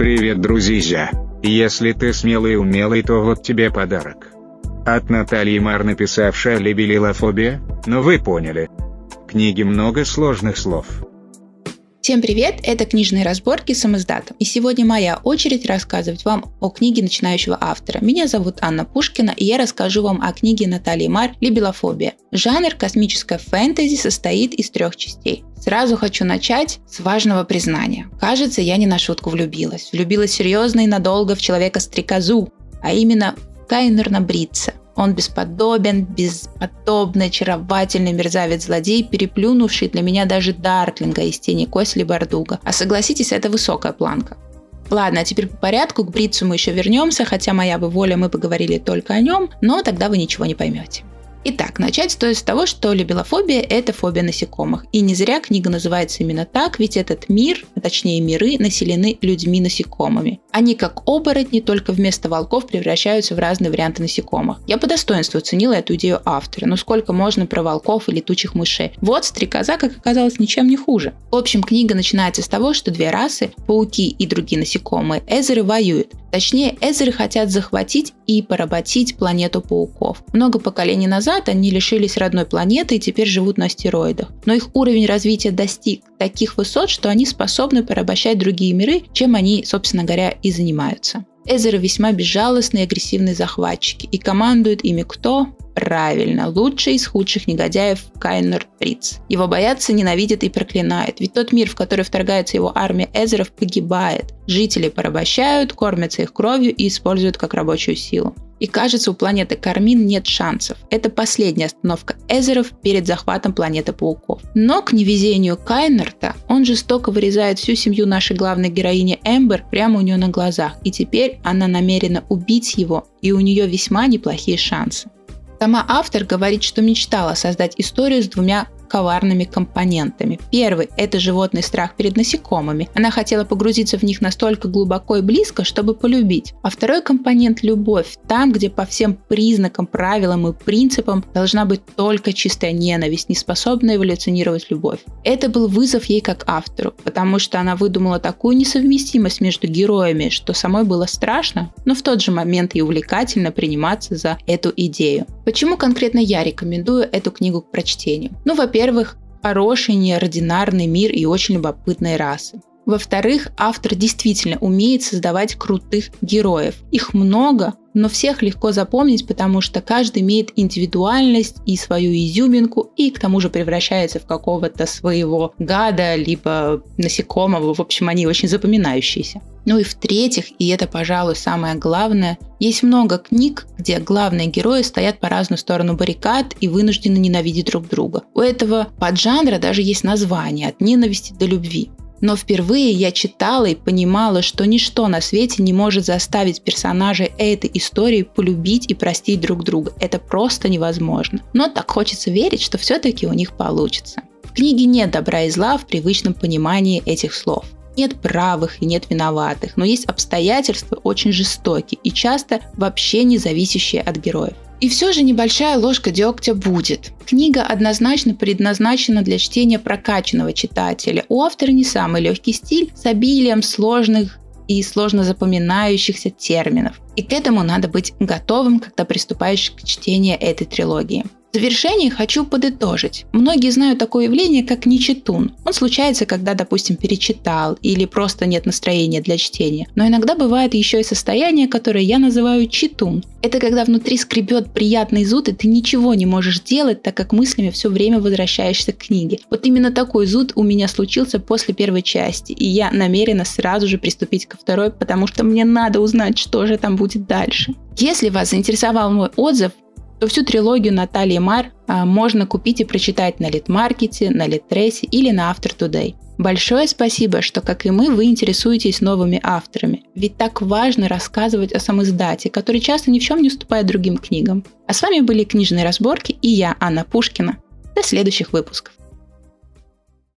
Привет, друзья! Если ты смелый и умелый, то вот тебе подарок. От Натальи Мар написавшая «Либелилофобия», но вы поняли. В книге много сложных слов. Всем привет, это книжные разборки с издатом. И сегодня моя очередь рассказывать вам о книге начинающего автора. Меня зовут Анна Пушкина, и я расскажу вам о книге Натальи Мар «Либелофобия». Жанр космическая фэнтези состоит из трех частей. Сразу хочу начать с важного признания. Кажется, я не на шутку влюбилась. Влюбилась серьезно и надолго в человека-стрекозу, а именно в Кайнерна Бритца. Он бесподобен, бесподобный, очаровательный мерзавец-злодей, переплюнувший для меня даже Дарклинга из тени Косли Бардуга. А согласитесь, это высокая планка. Ладно, а теперь по порядку, к Бритцу мы еще вернемся, хотя моя бы воля, мы поговорили только о нем, но тогда вы ничего не поймете. Итак, начать стоит с того, что либелофобия – это фобия насекомых. И не зря книга называется именно так, ведь этот мир, а точнее миры, населены людьми-насекомыми. Они, как оборотни, только вместо волков превращаются в разные варианты насекомых. Я по достоинству оценила эту идею автора. Ну сколько можно про волков и летучих мышей? Вот стрекоза, как оказалось, ничем не хуже. В общем, книга начинается с того, что две расы, пауки и другие насекомые, эзеры воюют. Точнее, эзеры хотят захватить и поработить планету пауков. Много поколений назад они лишились родной планеты и теперь живут на астероидах. Но их уровень развития достиг таких высот, что они способны порабощать другие миры, чем они, собственно говоря, и занимаются. Эзеры весьма безжалостные и агрессивные захватчики, и командует ими кто? Правильно, лучший из худших негодяев Кайнер Приц. Его боятся, ненавидят и проклинают, ведь тот мир, в который вторгается его армия Эзеров, погибает. Жители порабощают, кормятся их кровью и используют как рабочую силу. И кажется, у планеты Кармин нет шансов. Это последняя остановка Эзеров перед захватом планеты пауков. Но к невезению Кайнерта он жестоко вырезает всю семью нашей главной героини Эмбер прямо у нее на глазах. И теперь она намерена убить его, и у нее весьма неплохие шансы. Сама автор говорит, что мечтала создать историю с двумя коварными компонентами. Первый – это животный страх перед насекомыми. Она хотела погрузиться в них настолько глубоко и близко, чтобы полюбить. А второй компонент – любовь. Там, где по всем признакам, правилам и принципам должна быть только чистая ненависть, не способная эволюционировать любовь. Это был вызов ей как автору, потому что она выдумала такую несовместимость между героями, что самой было страшно, но в тот же момент и увлекательно приниматься за эту идею. Почему конкретно я рекомендую эту книгу к прочтению? Ну, во-первых, хороший, неординарный мир и очень любопытные расы. Во-вторых, автор действительно умеет создавать крутых героев. Их много, но всех легко запомнить, потому что каждый имеет индивидуальность и свою изюминку, и к тому же превращается в какого-то своего гада, либо насекомого. В общем, они очень запоминающиеся. Ну и в-третьих, и это, пожалуй, самое главное, есть много книг, где главные герои стоят по разную сторону баррикад и вынуждены ненавидеть друг друга. У этого поджанра даже есть название «От ненависти до любви». Но впервые я читала и понимала, что ничто на свете не может заставить персонажей этой истории полюбить и простить друг друга. Это просто невозможно. Но так хочется верить, что все-таки у них получится. В книге нет добра и зла в привычном понимании этих слов. Нет правых и нет виноватых, но есть обстоятельства очень жестокие и часто вообще не зависящие от героев. И все же небольшая ложка дегтя будет. Книга однозначно предназначена для чтения прокачанного читателя. У автора не самый легкий стиль с обилием сложных и сложно запоминающихся терминов. И к этому надо быть готовым, когда приступаешь к чтению этой трилогии. В завершении хочу подытожить. Многие знают такое явление, как нечитун. Он случается, когда, допустим, перечитал или просто нет настроения для чтения. Но иногда бывает еще и состояние, которое я называю читун. Это когда внутри скребет приятный зуд, и ты ничего не можешь делать, так как мыслями все время возвращаешься к книге. Вот именно такой зуд у меня случился после первой части, и я намерена сразу же приступить ко второй, потому что мне надо узнать, что же там будет дальше. Если вас заинтересовал мой отзыв, то всю трилогию Натальи Мар а, можно купить и прочитать на Литмаркете, на Литресе или на After Today. Большое спасибо, что, как и мы, вы интересуетесь новыми авторами. Ведь так важно рассказывать о самоиздате, который часто ни в чем не уступает другим книгам. А с вами были книжные разборки и я, Анна Пушкина. До следующих выпусков.